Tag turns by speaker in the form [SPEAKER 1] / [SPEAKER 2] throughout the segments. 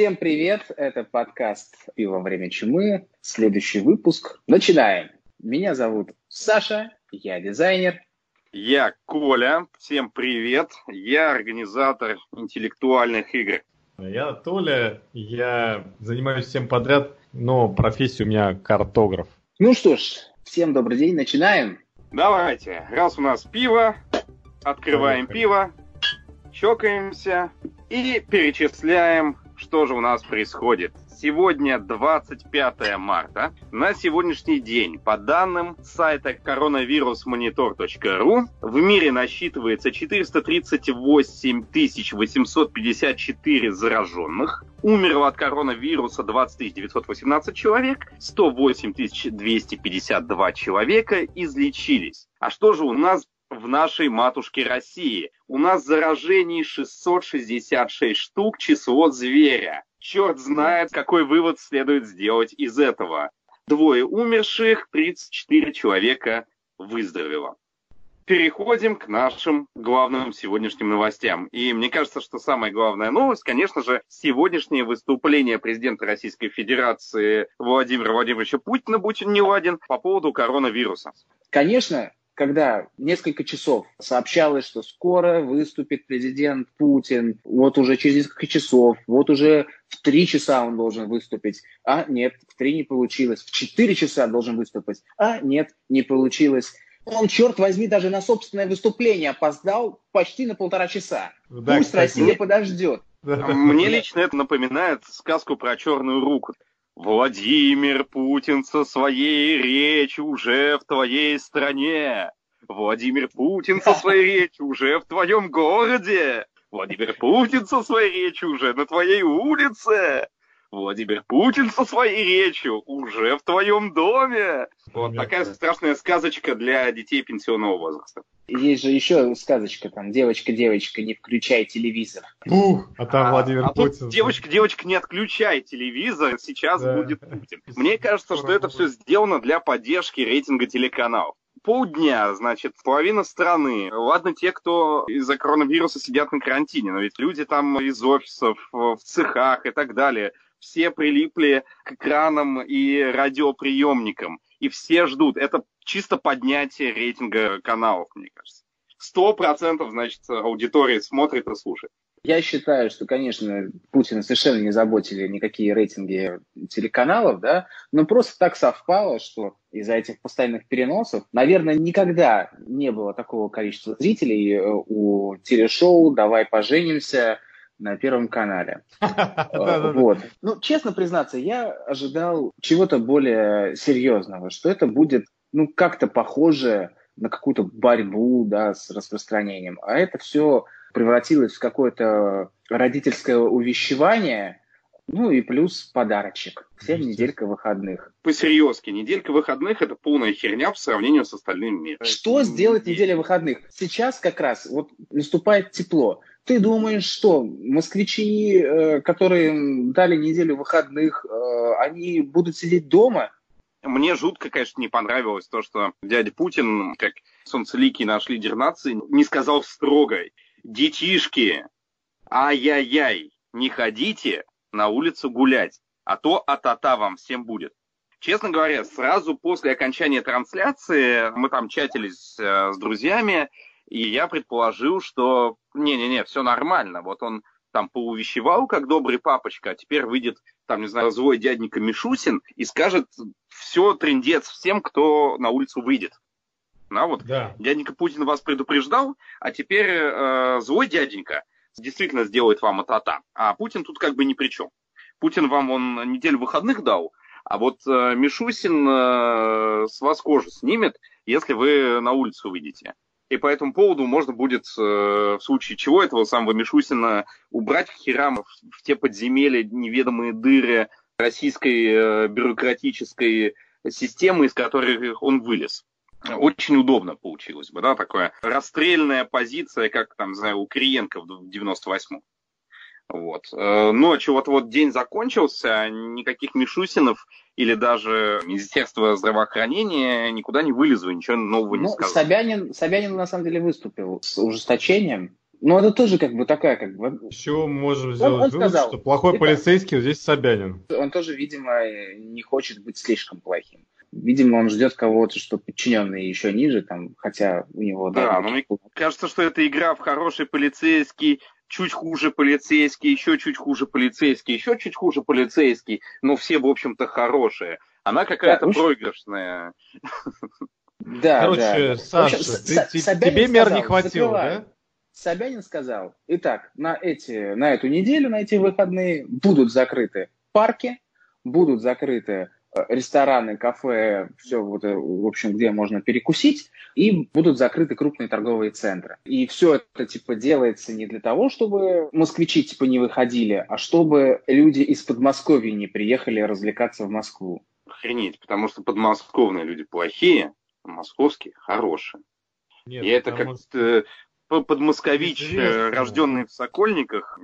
[SPEAKER 1] Всем привет, это подкаст «Пиво во время чумы», следующий выпуск. Начинаем. Меня зовут Саша, я дизайнер.
[SPEAKER 2] Я Коля, всем привет, я организатор интеллектуальных игр.
[SPEAKER 3] Я Толя, я занимаюсь всем подряд, но профессия у меня картограф.
[SPEAKER 1] Ну что ж, всем добрый день, начинаем.
[SPEAKER 2] Давайте, раз у нас пиво, открываем Поехали. пиво, чокаемся и перечисляем, что же у нас происходит. Сегодня 25 марта. На сегодняшний день, по данным сайта коронавирусмонитор.ру, в мире насчитывается 438 854 зараженных. Умерло от коронавируса 20 918 человек, 108 252 человека излечились. А что же у нас в нашей матушке России. У нас заражений 666 штук, число зверя. Черт знает, какой вывод следует сделать из этого. Двое умерших, 34 человека выздоровело. Переходим к нашим главным сегодняшним новостям. И мне кажется, что самая главная новость, конечно же, сегодняшнее выступление президента Российской Федерации Владимира Владимировича Путина, будь он не ладен, по поводу коронавируса.
[SPEAKER 1] Конечно, когда несколько часов сообщалось, что скоро выступит президент Путин, вот уже через несколько часов, вот уже в три часа он должен выступить, а нет, в три не получилось, в четыре часа должен выступить, а нет, не получилось. Он, черт возьми, даже на собственное выступление опоздал почти на полтора часа. Да, Пусть кстати, Россия подождет.
[SPEAKER 2] Мне лично это напоминает сказку про черную руку. Владимир Путин со своей речью уже в твоей стране. Владимир Путин со своей речью уже в твоем городе. Владимир Путин со своей речью уже на твоей улице. Владимир Путин со своей речью уже в твоем доме. Вот такая страшная сказочка для детей пенсионного возраста.
[SPEAKER 1] Есть же еще сказочка, там, девочка-девочка, не включай телевизор.
[SPEAKER 3] Ух, а там а, Владимир а Путин.
[SPEAKER 2] Девочка-девочка, не отключай телевизор, сейчас да. будет Путин. Мне кажется, что это все сделано для поддержки рейтинга телеканалов полдня, значит, половина страны. Ладно, те, кто из-за коронавируса сидят на карантине, но ведь люди там из офисов, в цехах и так далее все прилипли к экранам и радиоприемникам, и все ждут. Это чисто поднятие рейтинга каналов, мне кажется. Сто процентов, значит, аудитория смотрит и слушает.
[SPEAKER 1] Я считаю, что, конечно, Путина совершенно не заботили никакие рейтинги телеканалов, да, но просто так совпало, что из-за этих постоянных переносов, наверное, никогда не было такого количества зрителей э, у телешоу «Давай поженимся», на Первом канале. Вот. Ну, честно признаться, я ожидал чего-то более серьезного, что это будет, ну, как-то похоже на какую-то борьбу, да, с распространением. А это все превратилось в какое-то родительское увещевание, ну и плюс подарочек. Всем неделька выходных.
[SPEAKER 2] По-серьезки, неделька выходных – это полная херня по сравнению с остальным миром.
[SPEAKER 1] Что сделать неделя выходных? Сейчас как раз вот наступает тепло. Ты думаешь, что москвичи, э, которые дали неделю выходных, э, они будут сидеть дома?
[SPEAKER 2] Мне жутко, конечно, не понравилось то, что дядя Путин, как солнцеликий наш лидер нации, не сказал строго, детишки, ай-яй-яй, не ходите на улицу гулять, а то а-та-та вам всем будет. Честно говоря, сразу после окончания трансляции мы там чатились э, с друзьями, и я предположил, что не-не-не, все нормально. Вот он там поувещевал, как добрый папочка, а теперь выйдет, там, не знаю, злой дяденька Мишусин и скажет все трендец всем, кто на улицу выйдет. Ну, вот да. дяденька Путин вас предупреждал, а теперь э, злой дяденька действительно сделает вам это А Путин тут как бы ни при чем. Путин вам он неделю выходных дал, а вот э, Мишусин э, с вас кожу снимет, если вы на улицу выйдете. И по этому поводу можно будет, э, в случае чего, этого самого Мишусина убрать к херам в те подземелья, неведомые дыры российской э, бюрократической системы, из которых он вылез. Очень удобно получилось бы, да, такая расстрельная позиция, как там, знаю, у Кириенко в 98-м. Вот. Э, Ночью вот-вот день закончился, никаких Мишусинов или даже Министерство здравоохранения никуда не вылезло, ничего нового не ну, сказал.
[SPEAKER 1] Собянин, Собянин на самом деле выступил с ужесточением Ну, это тоже как бы такая, как бы...
[SPEAKER 3] Еще можем сделать он, он вывод,
[SPEAKER 1] сказал,
[SPEAKER 3] что плохой полицейский вот здесь Собянин.
[SPEAKER 1] Он тоже, видимо, не хочет быть слишком плохим. Видимо, он ждет кого-то, что подчиненные еще ниже, там, хотя у него...
[SPEAKER 2] Да, да но мне кажется, что это игра в хороший полицейский, чуть хуже полицейский, еще чуть хуже полицейский, еще чуть хуже полицейский, но все, в общем-то, хорошие. Она какая-то да, проигрышная.
[SPEAKER 1] Да,
[SPEAKER 3] Короче,
[SPEAKER 1] да.
[SPEAKER 3] Саша, общем, ты, тебе мер не хватило, да?
[SPEAKER 1] Собянин сказал, итак, на, эти, на эту неделю, на эти выходные будут закрыты парки, будут закрыты рестораны, кафе, все, вот, э, в общем, где можно перекусить, и будут закрыты крупные торговые центры. И все это, типа, делается не для того, чтобы москвичи, типа, не выходили, а чтобы люди из Подмосковья не приехали развлекаться в Москву.
[SPEAKER 2] Охренеть, потому что подмосковные люди плохие, а московские хорошие. Нет, и это как-то подмоскович, э, рожденный в Сокольниках,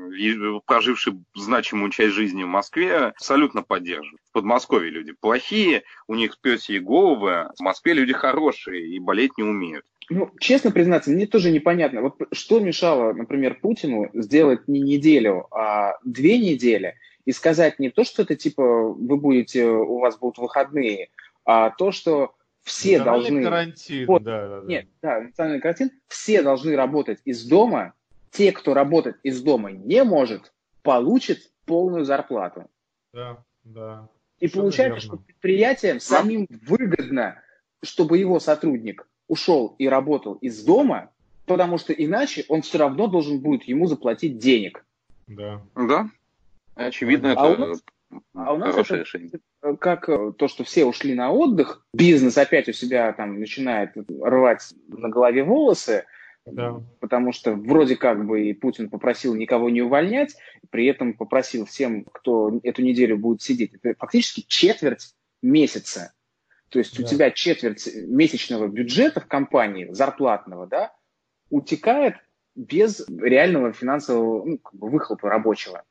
[SPEAKER 2] проживший значимую часть жизни в Москве, абсолютно поддерживает. В Подмосковье люди плохие, у них пёсьи головы, в Москве люди хорошие и болеть не умеют.
[SPEAKER 1] Ну, честно признаться, мне тоже непонятно. Вот что мешало, например, Путину сделать не неделю, а две недели и сказать не то, что это типа вы будете, у вас будут выходные, а то, что все должны...
[SPEAKER 3] карантин, вот, да,
[SPEAKER 1] да, да. Нет, да, национальный карантин. Все должны работать из дома. Те, кто работать из дома не может, получат полную зарплату.
[SPEAKER 3] Да, да.
[SPEAKER 1] И получается, что предприятиям самим выгодно, чтобы его сотрудник ушел и работал из дома, потому что иначе он все равно должен будет ему заплатить денег.
[SPEAKER 2] Да. Да. Очевидно, а это у нас, а у нас хорошее это, решение
[SPEAKER 1] как э, то, что все ушли на отдых, бизнес опять у себя там начинает рвать на голове волосы, да. потому что вроде как бы и Путин попросил никого не увольнять, при этом попросил всем, кто эту неделю будет сидеть, это фактически четверть месяца. То есть да. у тебя четверть месячного бюджета в компании, зарплатного, да, утекает без реального финансового ну, как бы выхлопа рабочего.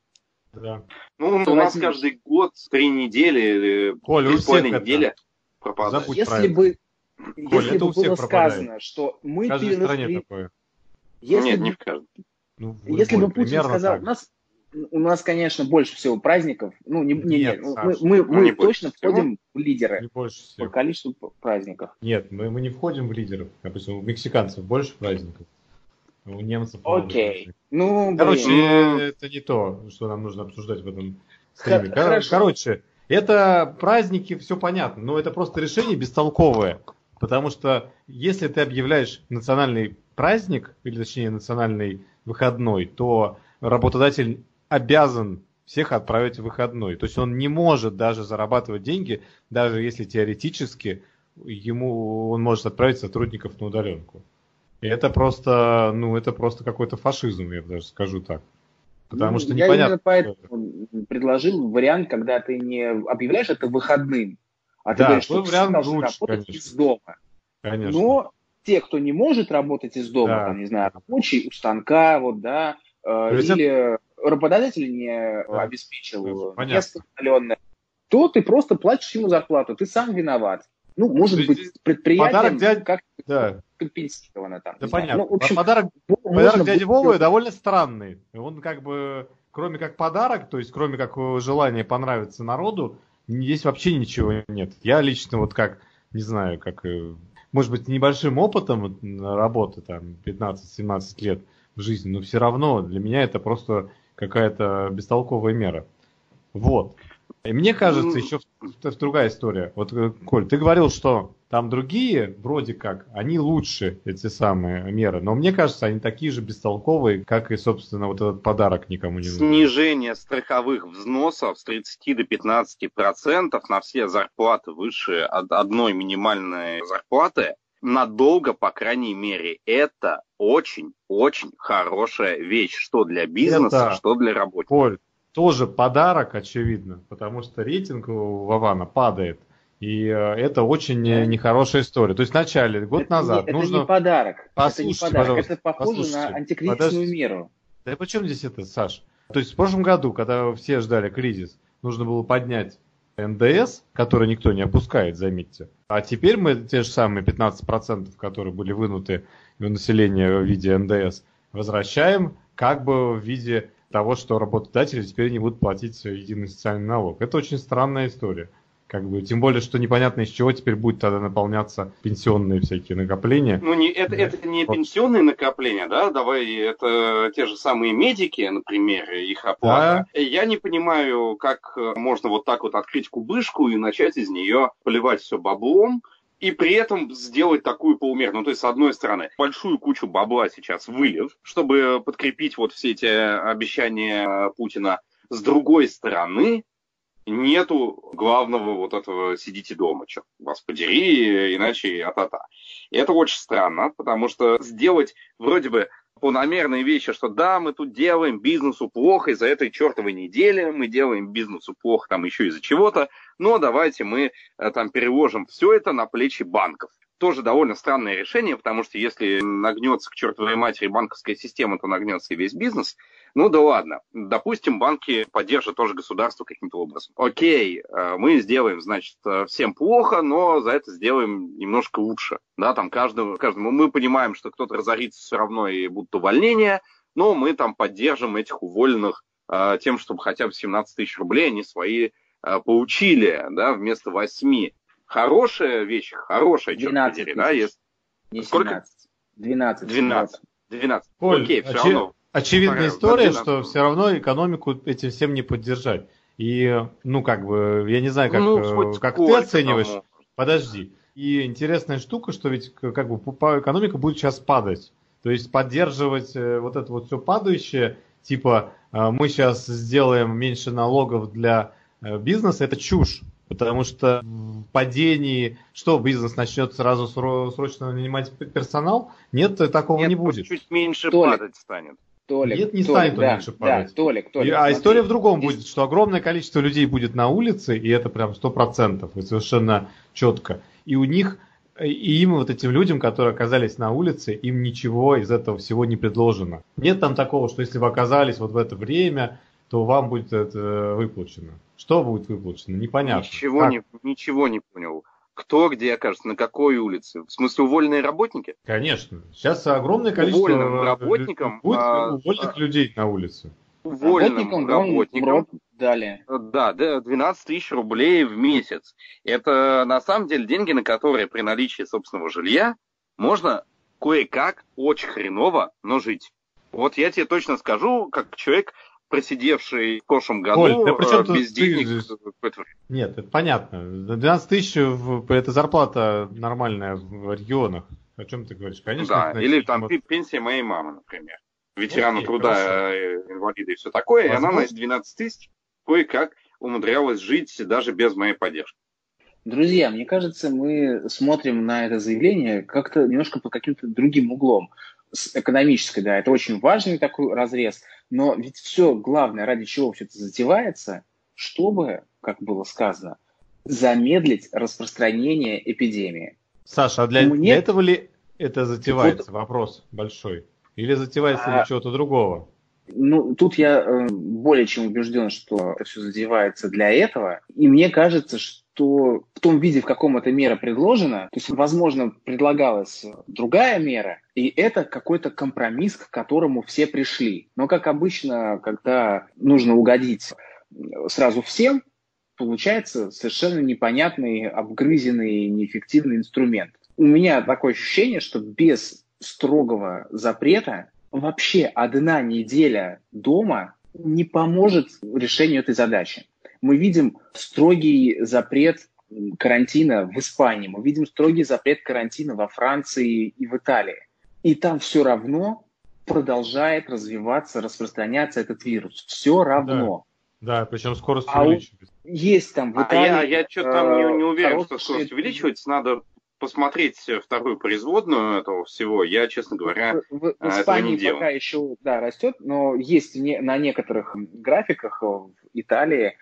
[SPEAKER 2] Да. Ну, у нас каждый год три недели,
[SPEAKER 3] Коль, три с половиной недели
[SPEAKER 1] пропадает. Если бы, Коль, если бы было сказано, что мы перераспределили...
[SPEAKER 2] Если Нет, бы... не в каждом.
[SPEAKER 1] Ну, если бы Путин сказал, у нас, у нас, конечно, больше всего праздников. Ну, не, не, Нет, не, мы, мы, мы не точно входим в лидеры не больше всего. по количеству праздников.
[SPEAKER 3] Нет, мы, мы не входим в лидеров. Допустим, у мексиканцев больше праздников. У немцев.
[SPEAKER 1] Окей. Ну,
[SPEAKER 3] Короче, блин. это не то, что нам нужно обсуждать в этом стриме. Хорошо. Короче, это праздники, все понятно, но это просто решение бестолковое. Потому что если ты объявляешь национальный праздник, или точнее национальный выходной, то работодатель обязан всех отправить в выходной. То есть он не может даже зарабатывать деньги, даже если теоретически ему он может отправить сотрудников на удаленку. И это просто, ну, это просто какой-то фашизм, я даже скажу так. Потому ну, что я непонятно. Я
[SPEAKER 1] поэтому предложил вариант, когда ты не объявляешь это выходным, а ты
[SPEAKER 3] да,
[SPEAKER 1] говоришь, что
[SPEAKER 3] все должны
[SPEAKER 1] лучше, работать конечно. из дома. Конечно. Но те, кто не может работать из дома, да. там, не знаю, рабочий у станка, вот, да, э, или это... работодатель не да. обеспечил место удаленное, то ты просто платишь ему зарплату, ты сам виноват. Ну, может быть, предприятием
[SPEAKER 3] дядь... как
[SPEAKER 1] да. Компенсировано
[SPEAKER 3] там. Да понятно. Ну, в общем, подарок подарок дяди Вовы довольно странный. Он как бы, кроме как подарок, то есть кроме как желания понравиться народу, здесь вообще ничего нет. Я лично вот как, не знаю, как, э, может быть, небольшим опытом работы, там, 15-17 лет в жизни, но все равно для меня это просто какая-то бестолковая мера. Вот. И мне кажется, ну, еще другая история. Вот, э, Коль, ты говорил, что там другие, вроде как, они лучше, эти самые меры. Но мне кажется, они такие же бестолковые, как и, собственно, вот этот подарок никому не
[SPEAKER 2] нужен. Снижение страховых взносов с 30 до 15 процентов на все зарплаты выше одной минимальной зарплаты надолго, по крайней мере, это очень-очень хорошая вещь, что для бизнеса, это, что для рабочих.
[SPEAKER 3] Коль, тоже подарок, очевидно, потому что рейтинг у Вавана падает. И э, это очень нехорошая история. То есть вначале, год
[SPEAKER 1] это
[SPEAKER 3] назад,
[SPEAKER 1] не,
[SPEAKER 3] нужно...
[SPEAKER 1] Это не подарок. Послушайте, это не подарок. Это похоже на антикризисную Подожди. меру.
[SPEAKER 3] Да и почему здесь это, Саш? То есть в прошлом году, когда все ждали кризис, нужно было поднять НДС, который никто не опускает, заметьте. А теперь мы те же самые 15%, которые были вынуты у населения в виде НДС, возвращаем как бы в виде того, что работодатели теперь не будут платить единый социальный налог. Это очень странная история. Как бы, тем более, что непонятно, из чего теперь будет тогда наполняться пенсионные всякие накопления.
[SPEAKER 2] Ну, не, это, это не пенсионные накопления, да, давай, это те же самые медики, например, их оплата. Да. Я не понимаю, как можно вот так вот открыть кубышку и начать из нее поливать все баблом, и при этом сделать такую полумерную. Ну, то есть, с одной стороны, большую кучу бабла сейчас вылив, чтобы подкрепить вот все эти обещания Путина. С другой стороны, нету главного вот этого «сидите дома», что вас подери, иначе а-та-та. И это очень странно, потому что сделать вроде бы планомерные вещи, что да, мы тут делаем бизнесу плохо из-за этой чертовой недели, мы делаем бизнесу плохо там еще из-за чего-то, но давайте мы э, там переложим все это на плечи банков тоже довольно странное решение, потому что если нагнется к чертовой матери банковская система, то нагнется и весь бизнес. Ну да ладно, допустим, банки поддержат тоже государство каким-то образом. Окей, э, мы сделаем, значит, э, всем плохо, но за это сделаем немножко лучше. Да, там каждому, каждому мы понимаем, что кто-то разорится все равно и будут увольнения, но мы там поддержим этих уволенных э, тем, чтобы хотя бы 17 тысяч рублей они свои получили, да, вместо 8 хорошая вещь, хорошая,
[SPEAKER 1] 12 черт да, если... Не 17, Сколько? 12.
[SPEAKER 2] 12. 12.
[SPEAKER 3] Оль, Окей, все очи... равно. Очевидная история, что все равно экономику этим всем не поддержать. И, ну, как бы, я не знаю, как, ну, э, как ты оцениваешь. Тому. Подожди. И интересная штука, что ведь как бы экономика будет сейчас падать. То есть поддерживать э, вот это вот все падающее, типа э, мы сейчас сделаем меньше налогов для бизнеса, это чушь. Потому что в падении, что бизнес начнет сразу срочно нанимать персонал, нет, такого нет, не будет.
[SPEAKER 2] Чуть меньше Толик, падать станет.
[SPEAKER 3] Толик, Нет, не Толик, станет да, меньше падать. Да, Толик, Толик, и, а история в другом Здесь... будет, что огромное количество людей будет на улице, и это прям сто процентов, и совершенно четко. И у них, и им, вот этим людям, которые оказались на улице, им ничего из этого всего не предложено. Нет там такого, что если вы оказались вот в это время, то вам будет это выплачено. Что будет выплачено? Непонятно.
[SPEAKER 2] Ничего, не, ничего не понял. Кто где окажется, на какой улице? В смысле, уволенные работники?
[SPEAKER 3] Конечно. Сейчас огромное количество
[SPEAKER 2] Уволенным работникам,
[SPEAKER 3] будет а, увольных а, людей на улице.
[SPEAKER 2] Уволенным работникам, работникам
[SPEAKER 1] дали.
[SPEAKER 2] Да, 12 тысяч рублей в месяц. Это на самом деле деньги, на которые при наличии собственного жилья можно кое-как очень хреново, но жить. Вот я тебе точно скажу, как человек, просидевший в прошлом году Оль, да причем без денег.
[SPEAKER 3] Ты... Нет, это понятно. 12 тысяч это зарплата нормальная в регионах. О чем ты говоришь?
[SPEAKER 2] Конечно. Да, или там может... пенсия моей мамы, например. Ветерану Окей, труда, хорошо. Э, инвалида и все такое. Возможно. И она на 12 тысяч кое-как умудрялась жить даже без моей поддержки.
[SPEAKER 1] Друзья, мне кажется, мы смотрим на это заявление как-то немножко под каким-то другим углом. С экономической, да, это очень важный такой разрез – но ведь все главное, ради чего все это затевается, чтобы, как было сказано, замедлить распространение эпидемии.
[SPEAKER 3] Саша, а для, Мне... для этого ли это затевается? Вот... Вопрос большой. Или затевается а... для чего-то другого?
[SPEAKER 1] Ну, тут я э, более чем убежден, что это все задевается для этого. И мне кажется, что в том виде, в каком эта мера предложена, то есть, возможно, предлагалась другая мера, и это какой-то компромисс, к которому все пришли. Но, как обычно, когда нужно угодить сразу всем, получается совершенно непонятный, обгрызенный, неэффективный инструмент. У меня такое ощущение, что без строгого запрета вообще одна неделя дома не поможет решению этой задачи. Мы видим строгий запрет карантина в Испании, мы видим строгий запрет карантина во Франции и в Италии. И там все равно продолжает развиваться, распространяться этот вирус. Все равно.
[SPEAKER 3] Да, да причем скорость а увеличивается.
[SPEAKER 1] Есть там в
[SPEAKER 2] Италии... А я, я что-то там не, не уверен, хорошие... что скорость увеличивается. Надо посмотреть вторую производную этого всего, я, честно говоря,
[SPEAKER 1] в, в Испании не делал. пока еще да, растет, но есть не, на некоторых графиках в Италии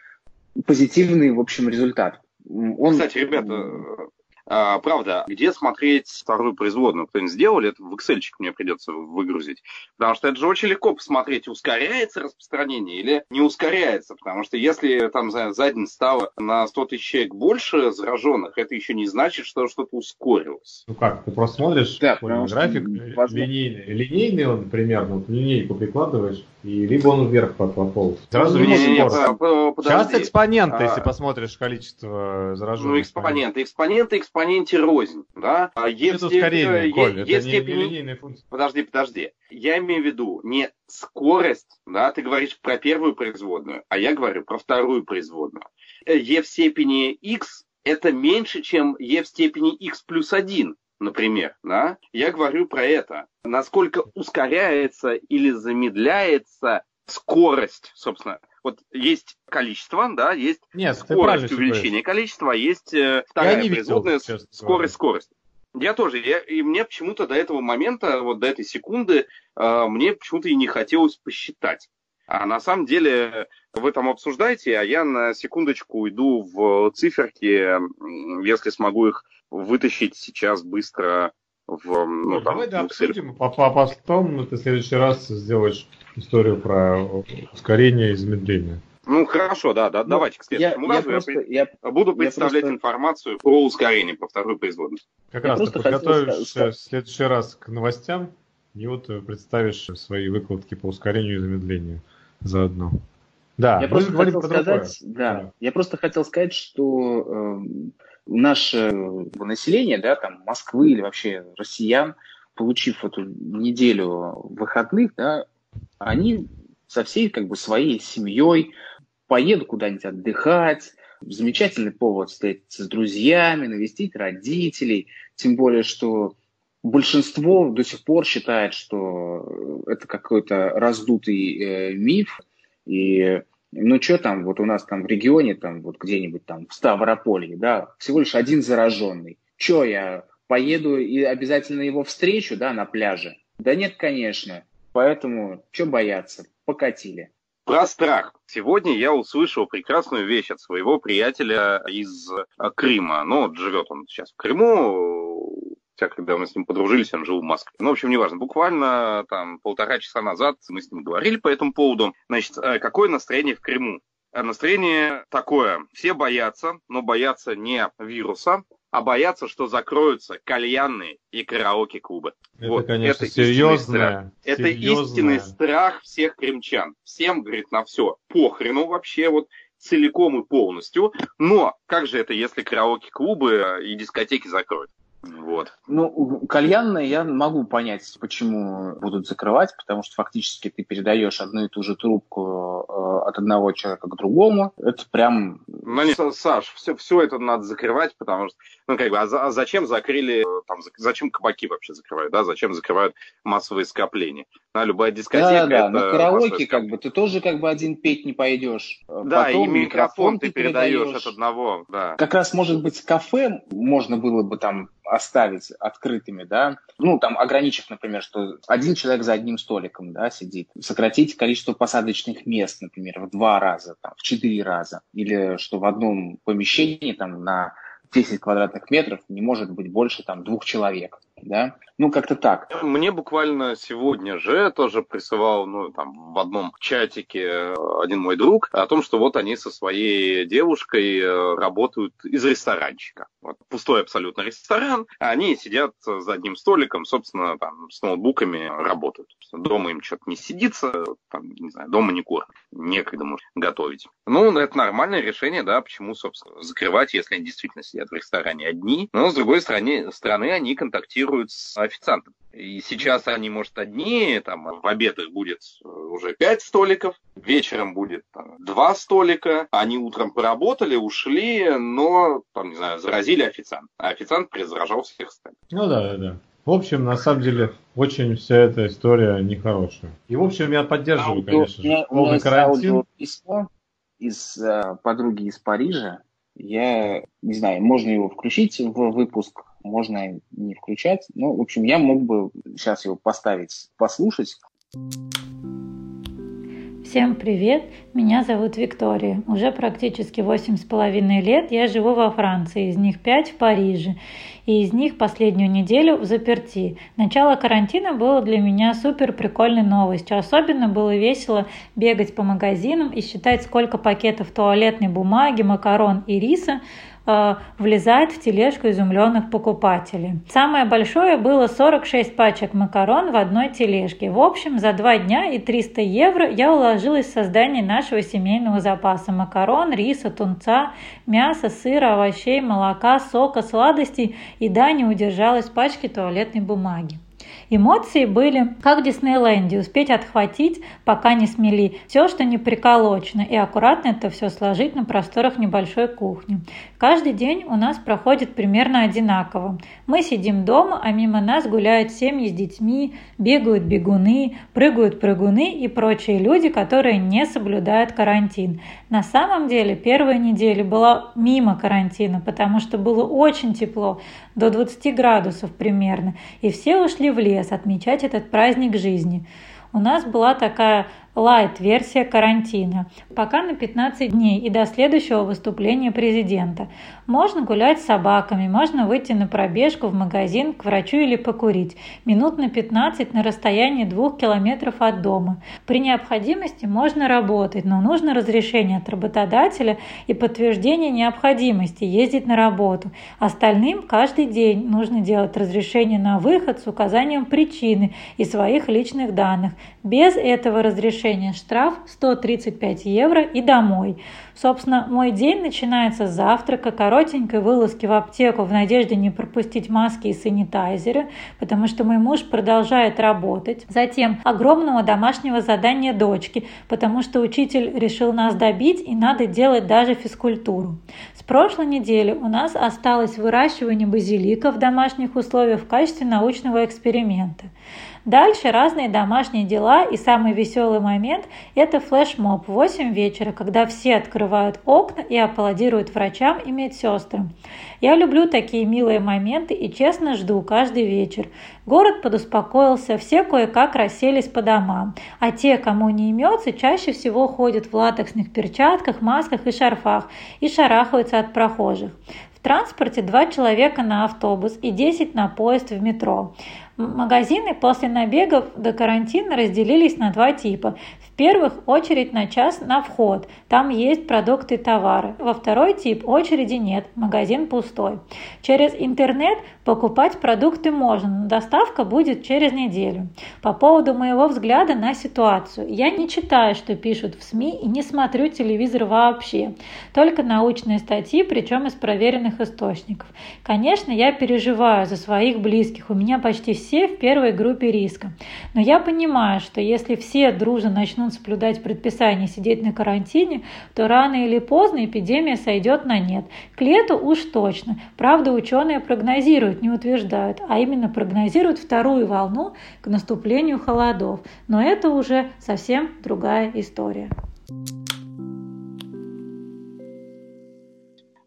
[SPEAKER 1] позитивный, в общем, результат.
[SPEAKER 2] Он... Кстати, ребята, А, правда, где смотреть вторую производную? Кто-нибудь сделал? это в Excel мне придется выгрузить. Потому что это же очень легко посмотреть, ускоряется распространение или не ускоряется. Потому что если там за день стало на 100 тысяч человек больше зараженных, это еще не значит, что что-то ускорилось.
[SPEAKER 3] Ну как, ты просто смотришь да, график линейный, линейный он примерно, вот линейку прикладываешь, и либо он вверх пополз. Сразу
[SPEAKER 2] видишь
[SPEAKER 3] Сейчас экспоненты, а... если посмотришь количество зараженных.
[SPEAKER 2] Ну, экспоненты, экспоненты, экспоненте рознь, да?
[SPEAKER 3] А это ускорение, Коль,
[SPEAKER 2] это не, не линейная функция. Подожди, подожди. Я имею в виду не скорость, да, ты говоришь про первую производную, а я говорю про вторую производную. e в степени x это меньше, чем e в степени x плюс 1 например, да, я говорю про это. Насколько ускоряется или замедляется скорость, собственно. Вот есть количество, да, есть
[SPEAKER 3] Нет,
[SPEAKER 2] скорость увеличения количества, а есть э, вторая я производная скорость, скорость. Я тоже, я, и мне почему-то до этого момента, вот до этой секунды, э, мне почему-то и не хотелось посчитать. А на самом деле вы там обсуждаете, а я на секундочку уйду в циферки, если смогу их вытащить сейчас быстро в... Ну,
[SPEAKER 3] ну, там, давай да, обсудим, а потом ты в следующий раз сделаешь историю про ускорение и замедление.
[SPEAKER 2] Ну хорошо, да, да, ну, давайте к следующему я, разу. Я, просто, я, я буду представлять я просто... информацию про ускорение по второй производной.
[SPEAKER 3] Как я раз ты подготовишься хотел... в следующий раз к новостям, и вот представишь свои выкладки по ускорению и замедлению заодно.
[SPEAKER 1] Да, я просто хотел сказать, да, да, я просто хотел сказать, что э, наше население, да, там Москвы или вообще россиян, получив эту неделю выходных, да, они со всей как бы своей семьей поедут куда-нибудь отдыхать, замечательный повод встретиться с друзьями, навестить родителей, тем более, что большинство до сих пор считает, что это какой-то раздутый э, миф, и ну что там, вот у нас там в регионе, там вот где-нибудь там в Ставрополье, да, всего лишь один зараженный. Че, я поеду и обязательно его встречу, да, на пляже? Да нет, конечно. Поэтому, что бояться? Покатили.
[SPEAKER 2] Про страх. Сегодня я услышал прекрасную вещь от своего приятеля из Крыма. Ну, живет он сейчас в Крыму, хотя когда мы с ним подружились, он жил в Москве. Ну, в общем, неважно. Буквально там полтора часа назад мы с ним говорили по этому поводу. Значит, э, какое настроение в Крыму? Э, настроение такое. Все боятся, но боятся не вируса, а боятся, что закроются кальянные и караоке-клубы.
[SPEAKER 3] Это, вот, конечно, это серьезное.
[SPEAKER 2] Это истинный страх всех кремчан. Всем, говорит, на все похрену вообще, вот целиком и полностью. Но как же это, если караоке-клубы и дискотеки закроют? Вот.
[SPEAKER 1] Ну, кальянные я могу понять, почему будут закрывать, потому что фактически ты передаешь одну и ту же трубку э, от одного человека к другому. Это прям...
[SPEAKER 2] Ну, не, Саш, все, все это надо закрывать, потому что, ну, как бы, а, а зачем закрыли, там, зачем кабаки вообще закрывают, да, зачем закрывают массовые скопления? На любая дискотека.
[SPEAKER 1] Да, да, на караоке, как бы, ты тоже, как бы, один петь не пойдешь.
[SPEAKER 2] Да, Потом и микрофон, микрофон ты передаешь, передаешь от одного, да.
[SPEAKER 1] Как раз, может быть, кафе можно было бы там оставить открытыми, да, ну, там, ограничив, например, что один человек за одним столиком, да, сидит, сократить количество посадочных мест, например, в два раза, там, в четыре раза, или что в одном помещении, там, на 10 квадратных метров не может быть больше, там, двух человек, да, ну, как-то так.
[SPEAKER 2] Мне буквально сегодня же тоже присылал, ну, там, в одном чатике э, один мой друг о том, что вот они со своей девушкой э, работают из ресторанчика. Вот, пустой абсолютно ресторан, а они сидят за одним столиком, собственно, там, с ноутбуками работают. Дома им что-то не сидится, там, не знаю, дома не кормят, некогда может готовить. Ну, это нормальное решение, да, почему, собственно, закрывать, если они действительно сидят в ресторане одни. Но, с другой стороны, стороны они контактируют с официантом. И сейчас они, может, одни, там, в обед их будет уже пять столиков, вечером будет там, два столика, они утром поработали, ушли, но, там, не знаю, заразили официант, а официант перезаражал всех остальных.
[SPEAKER 3] Ну да, да, да. В общем, на самом деле, очень вся эта история нехорошая. И, в общем, я поддерживаю, Аудио, конечно же,
[SPEAKER 1] полный карантин. Письмо из э, подруги из Парижа. Я не знаю, можно его включить в выпуск можно не включать. Ну, в общем, я мог бы сейчас его поставить, послушать.
[SPEAKER 4] Всем привет! Меня зовут Виктория. Уже практически восемь с половиной лет я живу во Франции, из них пять в Париже, и из них последнюю неделю в заперти. Начало карантина было для меня супер прикольной новостью. Особенно было весело бегать по магазинам и считать, сколько пакетов туалетной бумаги, макарон и риса э, влезает в тележку изумленных покупателей. Самое большое было 46 пачек макарон в одной тележке. В общем, за два дня и 300 евро я уложилась в создание нашего семейного запаса макарон, риса, тунца, мяса, сыра, овощей, молока, сока, сладостей и да, не удержалась пачки туалетной бумаги. Эмоции были, как в Диснейленде, успеть отхватить, пока не смели, все, что не приколочено, и аккуратно это все сложить на просторах небольшой кухни. Каждый день у нас проходит примерно одинаково. Мы сидим дома, а мимо нас гуляют семьи с детьми, бегают бегуны, прыгают прыгуны и прочие люди, которые не соблюдают карантин. На самом деле первая неделя была мимо карантина, потому что было очень тепло, до 20 градусов примерно, и все ушли в лес отмечать этот праздник жизни. У нас была такая лайт-версия карантина, пока на 15 дней и до следующего выступления президента. Можно гулять с собаками, можно выйти на пробежку в магазин, к врачу или покурить. Минут на 15 на расстоянии 2 километров от дома. При необходимости можно работать, но нужно разрешение от работодателя и подтверждение необходимости ездить на работу. Остальным каждый день нужно делать разрешение на выход с указанием причины и своих личных данных. Без этого разрешения штраф 135 евро и домой. Собственно, мой день начинается с завтрака, коротенькой вылазки в аптеку в надежде не пропустить маски и санитайзеры, потому что мой муж продолжает работать. Затем огромного домашнего задания дочки, потому что учитель решил нас добить и надо делать даже физкультуру. С прошлой недели у нас осталось выращивание базилика в домашних условиях в качестве научного эксперимента. Дальше разные домашние дела и самый веселый момент – это флешмоб в 8 вечера, когда все открывают окна и аплодируют врачам и медсестрам. Я люблю такие милые моменты и честно жду каждый вечер. Город подуспокоился, все кое-как расселись по домам, а те, кому не имется, чаще всего ходят в латексных перчатках, масках и шарфах и шарахаются от прохожих. В транспорте два человека на автобус и 10 на поезд в метро. Магазины после набегов до карантина разделились на два типа. В первых очередь на час на вход, там есть продукты и товары. Во второй тип очереди нет, магазин пустой. Через интернет покупать продукты можно, но доставка будет через неделю. По поводу моего взгляда на ситуацию. Я не читаю, что пишут в СМИ и не смотрю телевизор вообще. Только научные статьи, причем из проверенных источников. Конечно, я переживаю за своих близких. У меня почти все в первой группе риска. Но я понимаю, что если все дружно начнут соблюдать предписания и сидеть на карантине, то рано или поздно эпидемия сойдет на нет. К лету уж точно. Правда, ученые прогнозируют, не утверждают, а именно прогнозируют вторую волну к наступлению холодов. Но это уже совсем другая история.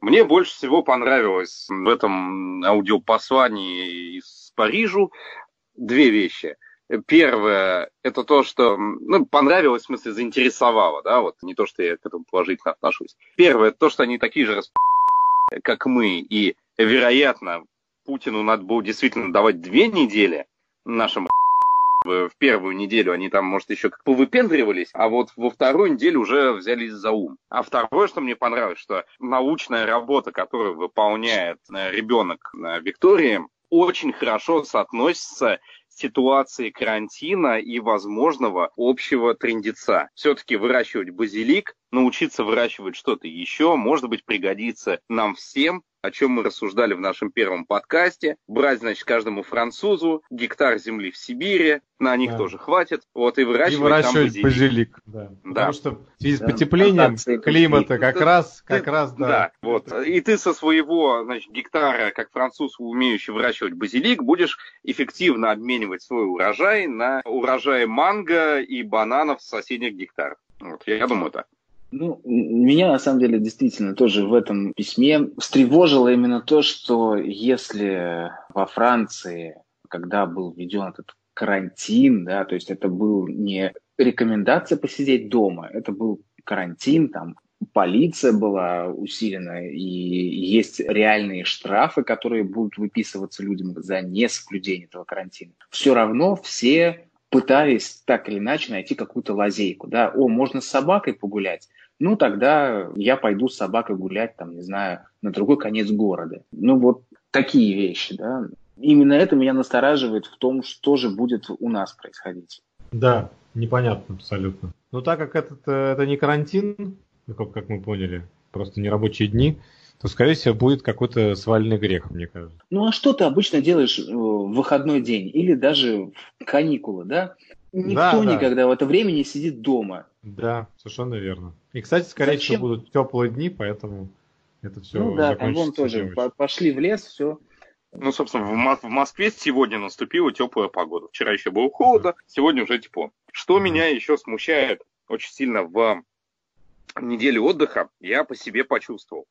[SPEAKER 2] Мне больше всего понравилось в этом аудиопослании из Парижу две вещи. Первое, это то, что ну, понравилось, в смысле, заинтересовало, да, вот не то, что я к этому положительно отношусь. Первое, то, что они такие же расп... как мы, и, вероятно, Путину надо было действительно давать две недели нашим в первую неделю они там, может, еще как повыпендривались, а вот во вторую неделю уже взялись за ум. А второе, что мне понравилось, что научная работа, которую выполняет э, ребенок э, Виктории, очень хорошо соотносится ситуации карантина и возможного общего трендеца. Все-таки выращивать базилик, научиться выращивать что-то еще, может быть, пригодится нам всем, о чем мы рассуждали в нашем первом подкасте. Брать, значит, каждому французу гектар земли в Сибири, на них да. тоже хватит, вот и выращивать, и
[SPEAKER 3] выращивать там базилик. базилик. Да. Да. Потому что в связи с потеплением да. климата как раз, как ты, раз, да.
[SPEAKER 2] Да, вот. И ты со своего, значит, гектара, как француз, умеющий выращивать базилик, будешь эффективно обменивать свой урожай на урожай манго и бананов с соседних гектаров. Вот, я, я думаю так.
[SPEAKER 1] Ну, меня на самом деле действительно тоже в этом письме встревожило именно то, что если во Франции, когда был введен этот карантин, да, то есть это был не рекомендация посидеть дома. Это был карантин, там полиция была усилена, и есть реальные штрафы, которые будут выписываться людям за несоблюдение этого карантина. Все равно все пытались так или иначе найти какую-то лазейку. Да? О, можно с собакой погулять? Ну, тогда я пойду с собакой гулять, там, не знаю, на другой конец города. Ну, вот такие вещи, да. Именно это меня настораживает в том, что же будет у нас происходить.
[SPEAKER 3] Да, непонятно абсолютно. Но так как этот, э, это не карантин, как, как мы поняли, просто не рабочие дни, то, скорее всего, будет какой-то свальный грех, мне кажется.
[SPEAKER 1] Ну а что ты обычно делаешь э, в выходной день или даже в каникулы, да? Никто да, да. никогда в это время не сидит дома.
[SPEAKER 3] Да, совершенно верно. И, кстати, скорее Зачем? всего, будут теплые дни, поэтому это все
[SPEAKER 1] Ну да, там вон тоже пошли в лес, все.
[SPEAKER 2] Ну, собственно, в, в Москве сегодня наступила теплая погода. Вчера еще было холодно, сегодня уже тепло. Что меня еще смущает очень сильно в неделе отдыха, я по себе почувствовал.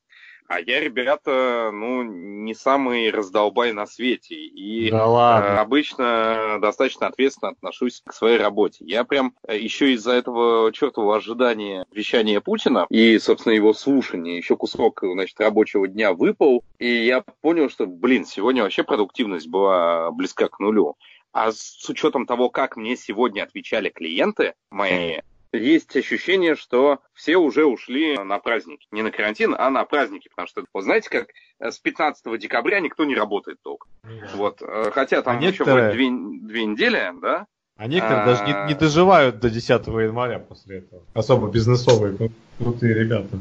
[SPEAKER 2] А я, ребята, ну, не самый раздолбай на свете. И да ладно. Э, обычно достаточно ответственно отношусь к своей работе. Я прям э, еще из-за этого чертового ожидания вещания Путина и, собственно, его слушания, еще кусок, значит, рабочего дня выпал. И я понял, что, блин, сегодня вообще продуктивность была близка к нулю. А с учетом того, как мне сегодня отвечали клиенты мои, есть ощущение, что все уже ушли на праздники. Не на карантин, а на праздники. Потому что, вот знаете, как э, с 15 декабря никто не работает толком. Да. Вот, э, хотя там а некоторые... еще две, две недели, да?
[SPEAKER 3] А некоторые а... даже не, не доживают до 10 января после этого. Особо бизнесовые, крутые ребята.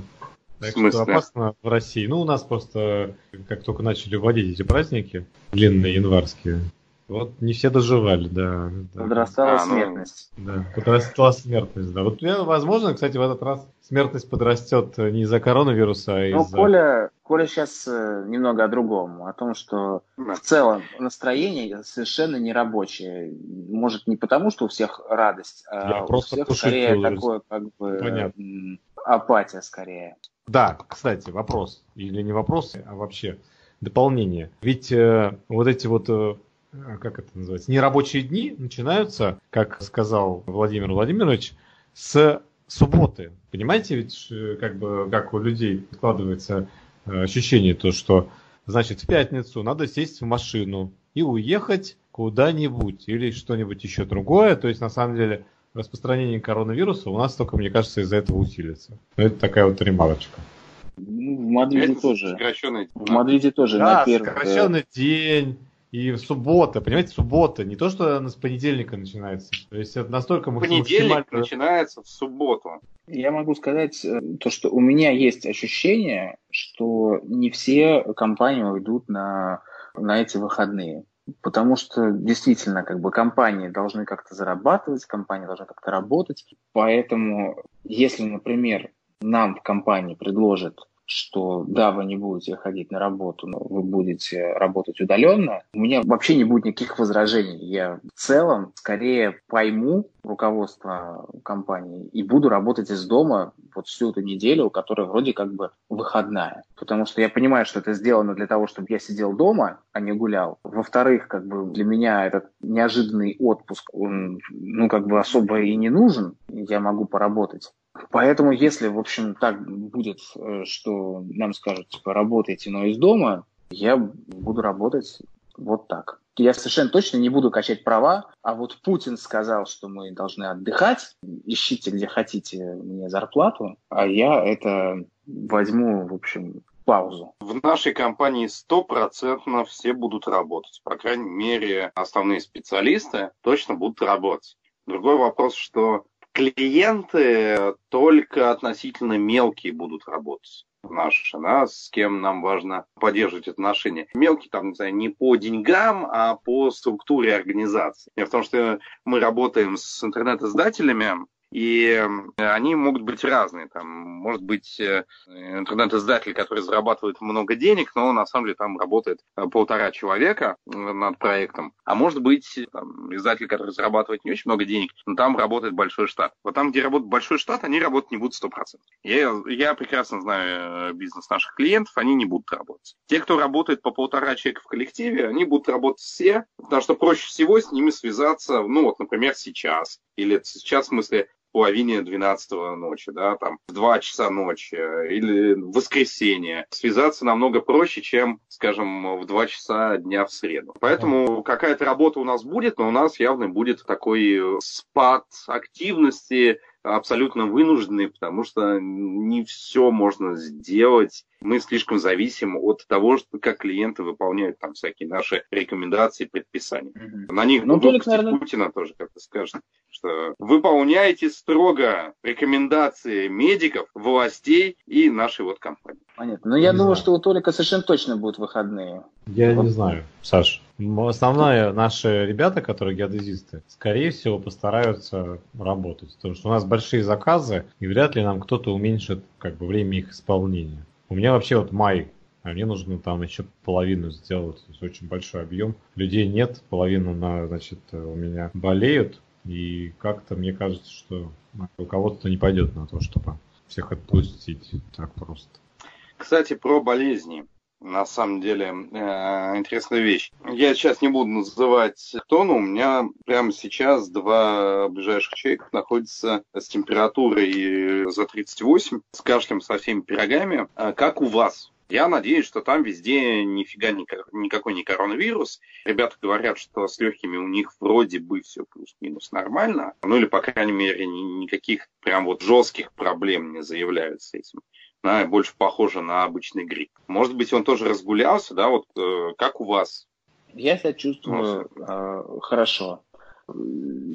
[SPEAKER 3] Так что опасно в России. Ну, у нас просто, как только начали вводить эти праздники, длинные январские, вот не все доживали, да.
[SPEAKER 1] да. Подрастала а, ну, смертность.
[SPEAKER 3] Да, подрастала смертность, да. Вот, возможно, кстати, в этот раз смертность подрастет не из-за коронавируса, а
[SPEAKER 1] ну,
[SPEAKER 3] из-за...
[SPEAKER 1] Коля, Коля сейчас э, немного о другом, о том, что да. в целом настроение совершенно не рабочее. Может, не потому, что у всех радость, а Я у всех скорее такое, как бы, Понятно. апатия скорее.
[SPEAKER 3] Да, кстати, вопрос. Или не вопрос, а вообще дополнение. Ведь э, вот эти вот э, как это называется, нерабочие дни начинаются, как сказал Владимир Владимирович, с субботы. Понимаете, ведь как бы как у людей складывается э, ощущение то, что значит в пятницу надо сесть в машину и уехать куда-нибудь или что-нибудь еще другое. То есть на самом деле распространение коронавируса у нас только, мне кажется, из-за этого усилится. Но это такая вот ремарочка.
[SPEAKER 1] Ну, в Мадриде это тоже. В Мадриде тоже
[SPEAKER 3] да, на первый... сокращенный день и суббота, понимаете, суббота, не то, что она с понедельника начинается. То есть это настолько
[SPEAKER 2] Понедельник максимально... начинается в субботу.
[SPEAKER 1] Я могу сказать э, то, что у меня есть ощущение, что не все компании уйдут на, на эти выходные. Потому что действительно, как бы компании должны как-то зарабатывать, компании должны как-то работать. Поэтому, если, например, нам в компании предложат что да, вы не будете ходить на работу, но вы будете работать удаленно, у меня вообще не будет никаких возражений. Я в целом скорее пойму руководство компании и буду работать из дома вот всю эту неделю, которая вроде как бы выходная. Потому что я понимаю, что это сделано для того, чтобы я сидел дома, а не гулял. Во-вторых, как бы для меня этот неожиданный отпуск, он ну как бы особо и не нужен. Я могу поработать. Поэтому, если, в общем, так будет, э, что нам скажут, типа, работайте, но из дома, я буду работать вот так. Я совершенно точно не буду качать права, а вот Путин сказал, что мы должны отдыхать, ищите где хотите мне зарплату, а я это возьму, в общем, паузу.
[SPEAKER 2] В нашей компании стопроцентно все будут работать. По крайней мере, основные специалисты точно будут работать. Другой вопрос, что клиенты только относительно мелкие будут работать наши, да, с кем нам важно поддерживать отношения. Мелкие там, не знаю, не по деньгам, а по структуре организации. Дело в том, что мы работаем с интернет-издателями, И они могут быть разные. Там может быть э, интернет-издатель, который зарабатывает много денег, но на самом деле там работает э, полтора человека над проектом. А может быть там, издатель, который зарабатывает не очень много денег, но там работает большой штат. Вот там, где работает большой штат, они работать не будут 100%. Я, я прекрасно знаю бизнес наших клиентов, они не будут работать. Те, кто работает по полтора человека в коллективе, они будут работать все, потому что проще всего с ними связаться, ну вот, например, сейчас. Или сейчас, в смысле, половине 12 ночи, да, там, в 2 часа ночи или в воскресенье. Связаться намного проще, чем, скажем, в 2 часа дня в среду. Поэтому какая-то работа у нас будет, но у нас явно будет такой спад активности, абсолютно вынуждены, потому что не все можно сделать. Мы слишком зависим от того, что, как клиенты выполняют там всякие наши рекомендации, предписания. Угу. На них ну, только, наверное... Путина тоже как-то скажет, что выполняйте строго рекомендации медиков, властей и нашей вот компании.
[SPEAKER 1] Понятно. Но ну, я не думаю, знаю. что у Толика совершенно точно будут выходные.
[SPEAKER 3] Я вот. не знаю, Саш. Основные наши ребята, которые геодезисты, скорее всего, постараются работать. Потому что у нас большие заказы, и вряд ли нам кто-то уменьшит как бы, время их исполнения. У меня вообще вот май, а мне нужно там еще половину сделать. То есть очень большой объем. Людей нет, половина на, значит, у меня болеют. И как-то мне кажется, что руководство не пойдет на то, чтобы всех отпустить так просто.
[SPEAKER 2] Кстати, про болезни на самом деле э, интересная вещь. Я сейчас не буду называть кто, но у меня прямо сейчас два ближайших человека находятся с температурой за 38, с кашлем со всеми пирогами. А как у вас? Я надеюсь, что там везде нифига никакой не коронавирус. Ребята говорят, что с легкими у них вроде бы все плюс-минус нормально. Ну или, по крайней мере, никаких прям вот жестких проблем не заявляют с этим да, больше похоже на обычный грипп. Может быть, он тоже разгулялся, да, вот э, как у вас?
[SPEAKER 1] Я себя чувствую э, хорошо.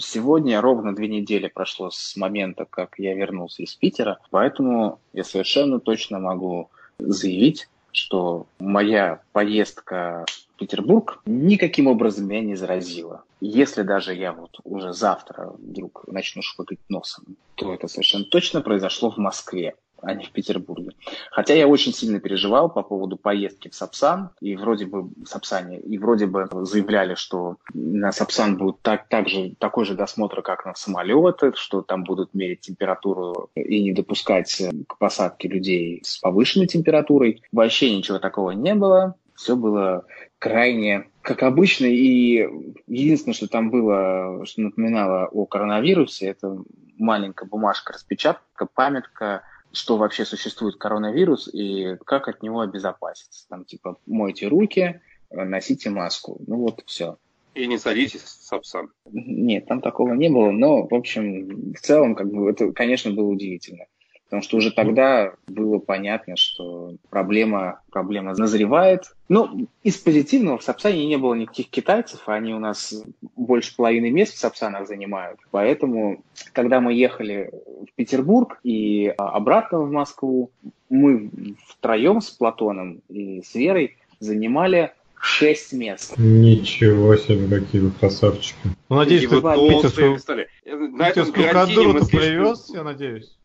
[SPEAKER 1] Сегодня ровно две недели прошло с момента, как я вернулся из Питера, поэтому я совершенно точно могу заявить, что моя поездка в Петербург никаким образом меня не заразила. Если даже я вот уже завтра вдруг начну швыкать носом, то это совершенно точно произошло в Москве а не в Петербурге. Хотя я очень сильно переживал по поводу поездки в Сапсан, и вроде бы в Сапсане, и вроде бы заявляли, что на Сапсан будет так, так же, такой же досмотр, как на самолеты, что там будут мерить температуру и не допускать к посадке людей с повышенной температурой. Вообще ничего такого не было. Все было крайне как обычно, и единственное, что там было, что напоминало о коронавирусе, это маленькая бумажка, распечатка, памятка что вообще существует коронавирус и как от него обезопаситься. Там типа мойте руки, носите маску. Ну вот все.
[SPEAKER 2] И не садитесь с сапсан.
[SPEAKER 1] Нет, там такого не было, но, в общем, в целом, как бы, это, конечно, было удивительно. Потому что уже тогда было понятно, что проблема, проблема назревает. Ну, из позитивного в Сапсане не было никаких китайцев, они у нас больше половины мест в Сапсанах занимают. Поэтому, когда мы ехали в Петербург и обратно в Москву, мы втроем с Платоном и с Верой занимали шесть мест.
[SPEAKER 3] Ничего себе, какие вы красавчики. Ну, надеюсь, ты питерскую, питерскую кадуру привез, я надеюсь.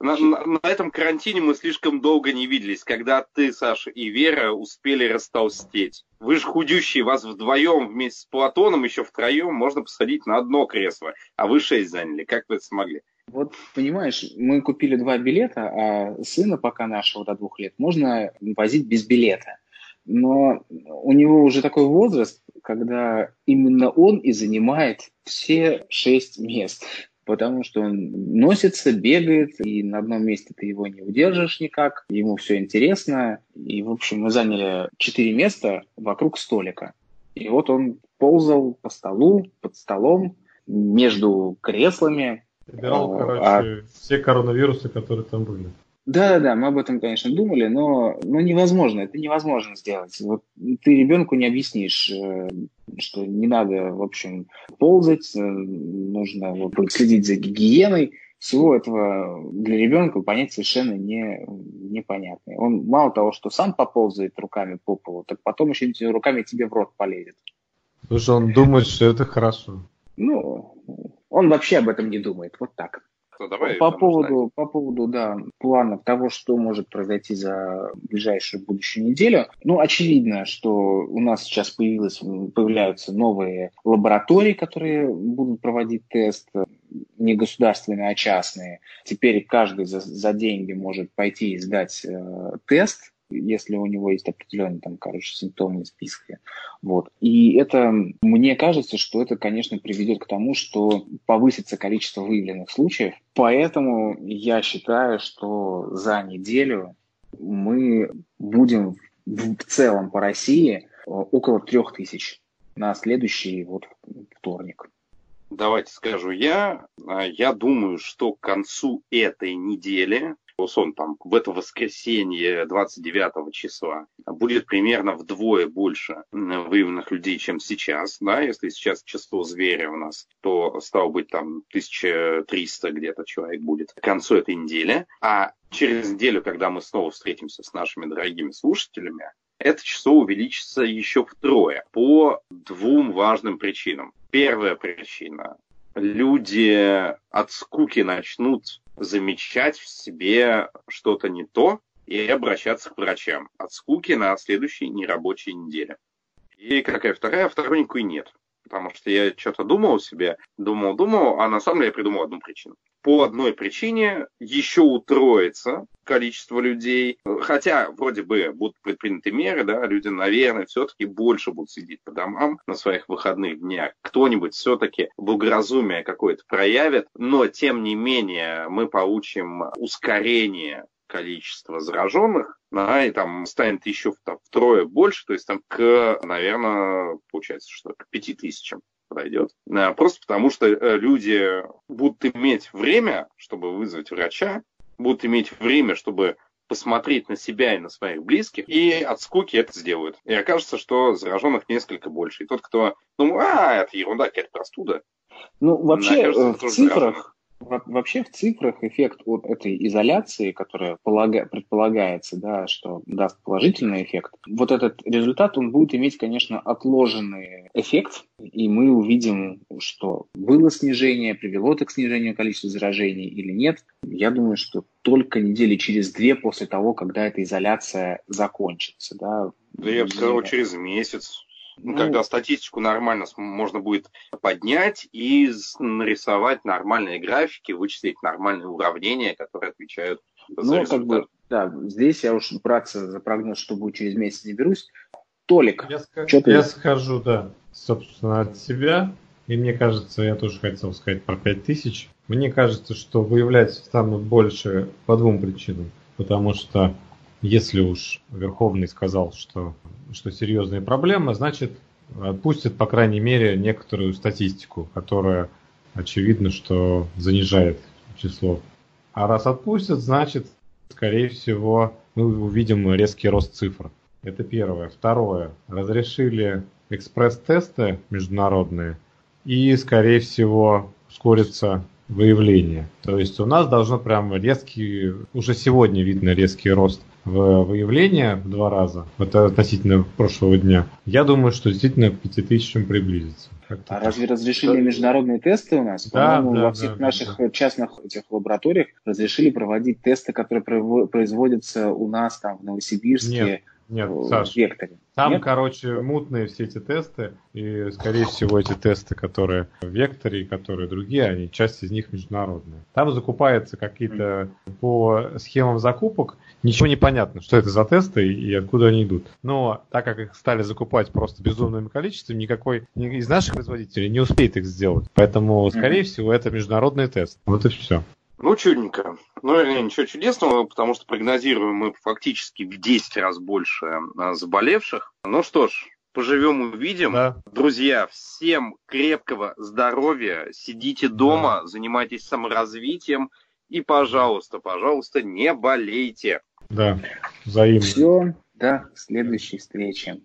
[SPEAKER 2] На, на, этом карантине мы слишком долго не виделись, когда ты, Саша, и Вера успели растолстеть. Вы же худющие, вас вдвоем вместе с Платоном, еще втроем, можно посадить на одно кресло, а вы шесть заняли. Как вы это смогли?
[SPEAKER 1] Вот, понимаешь, мы купили два билета, а сына пока нашего до двух лет можно возить без билета. Но у него уже такой возраст, когда именно он и занимает все шесть мест потому что он носится, бегает, и на одном месте ты его не удержишь никак, ему все интересно. И, в общем, мы заняли четыре места вокруг столика. И вот он ползал по столу, под столом, между креслами.
[SPEAKER 3] Собирал, а, короче, а... все коронавирусы, которые там были.
[SPEAKER 1] Да, да, мы об этом, конечно, думали, но, но невозможно, это невозможно сделать. Вот ты ребенку не объяснишь, э, что не надо, в общем, ползать, э, нужно вот, следить за гигиеной. Всего этого для ребенка понять совершенно не, непонятно. Он мало того, что сам поползает руками по полу, так потом еще руками тебе в рот полезет.
[SPEAKER 3] Слушай, он думает, что это хорошо.
[SPEAKER 1] Ну, он вообще об этом не думает, вот так.
[SPEAKER 2] Давай.
[SPEAKER 1] По поводу, по поводу, да, планов того, что может произойти за ближайшую будущую неделю. Ну, очевидно, что у нас сейчас появилось, появляются новые лаборатории, которые будут проводить тест, не государственные, а частные. Теперь каждый за, за деньги может пойти и сдать э, тест, если у него есть определенные там, короче, симптомные списки. Вот. И это, мне кажется, что это, конечно, приведет к тому, что повысится количество выявленных случаев. Поэтому я считаю, что за неделю мы будем в целом по России около трех тысяч на следующий вот вторник.
[SPEAKER 2] Давайте скажу я. А, я думаю, что к концу этой недели сон там в это воскресенье 29 числа будет примерно вдвое больше выявленных людей, чем сейчас. Да? Если сейчас число зверя у нас, то стало быть там 1300 где-то человек будет к концу этой недели. А через неделю, когда мы снова встретимся с нашими дорогими слушателями, это число увеличится еще втрое по двум важным причинам. Первая причина люди от скуки начнут замечать в себе что-то не то и обращаться к врачам от скуки на следующей нерабочей неделе. И какая вторая? Второй никакой нет. Потому что я что-то думал себе, думал, думал, а на самом деле я придумал одну причину по одной причине еще утроится количество людей. Хотя вроде бы будут предприняты меры, да, люди, наверное, все-таки больше будут сидеть по домам на своих выходных днях. Кто-нибудь все-таки благоразумие какое-то проявит, но тем не менее мы получим ускорение количества зараженных, да, и там станет еще там, втрое больше, то есть там к, наверное, получается, что к пяти тысячам пройдет. Э, просто потому, что э, люди будут иметь время, чтобы вызвать врача, будут иметь время, чтобы посмотреть на себя и на своих близких, и от скуки это сделают. И окажется, что зараженных несколько больше. И тот, кто, ну, а, это ерунда, какая-то простуда.
[SPEAKER 1] Ну, вообще, окажется, в цифрах, Вообще в цифрах эффект от этой изоляции, которая полага, предполагается, да, что даст положительный эффект, вот этот результат, он будет иметь, конечно, отложенный эффект, и мы увидим, что было снижение, привело это к снижению количества заражений или нет. Я думаю, что только недели через две после того, когда эта изоляция закончится. Да,
[SPEAKER 2] да я бы сказал, через месяц. Ну, когда статистику нормально можно будет поднять и нарисовать нормальные графики, вычислить нормальные уравнения, которые отвечают
[SPEAKER 1] за ну, как бы, да, здесь я уж браться за прогноз, что будет через месяц, не берусь. Толик,
[SPEAKER 3] я, что ты... я скажу, да, собственно, от себя. И мне кажется, я тоже хотел сказать про 5000. Мне кажется, что выявлять станут больше по двум причинам. Потому что если уж Верховный сказал, что, что серьезные проблемы, значит отпустит, по крайней мере, некоторую статистику, которая очевидно, что занижает число. А раз отпустят, значит, скорее всего, мы увидим резкий рост цифр. Это первое. Второе. Разрешили экспресс-тесты международные и, скорее всего, ускорится выявление. То есть у нас должно прям резкий, уже сегодня видно резкий рост в выявление в два раза, это относительно прошлого дня, я думаю, что действительно к 5000 приблизится.
[SPEAKER 1] А разве разрешили международные тесты у нас? Да, По-моему, да, во всех да, наших да. частных этих лабораториях разрешили проводить тесты, которые производятся у нас там в Новосибирске.
[SPEAKER 3] Нет, нет, Саш, векторе. Там, Нет? короче, мутные все эти тесты, и, скорее всего, эти тесты, которые в векторе и которые другие, они, часть из них международные. Там закупаются какие-то по схемам закупок, ничего не понятно, что это за тесты и откуда они идут. Но так как их стали закупать просто безумным количеством, никакой из наших производителей не успеет их сделать. Поэтому, скорее mm-hmm. всего, это международный тест. Вот и все.
[SPEAKER 2] Ну, чудненько. Ну, ничего чудесного, потому что прогнозируем мы фактически в 10 раз больше а, заболевших. Ну что ж, поживем увидим. Да. Друзья, всем крепкого здоровья, сидите дома, да. занимайтесь саморазвитием и, пожалуйста, пожалуйста, не болейте.
[SPEAKER 3] Да, взаимно.
[SPEAKER 1] Все, до следующей встречи.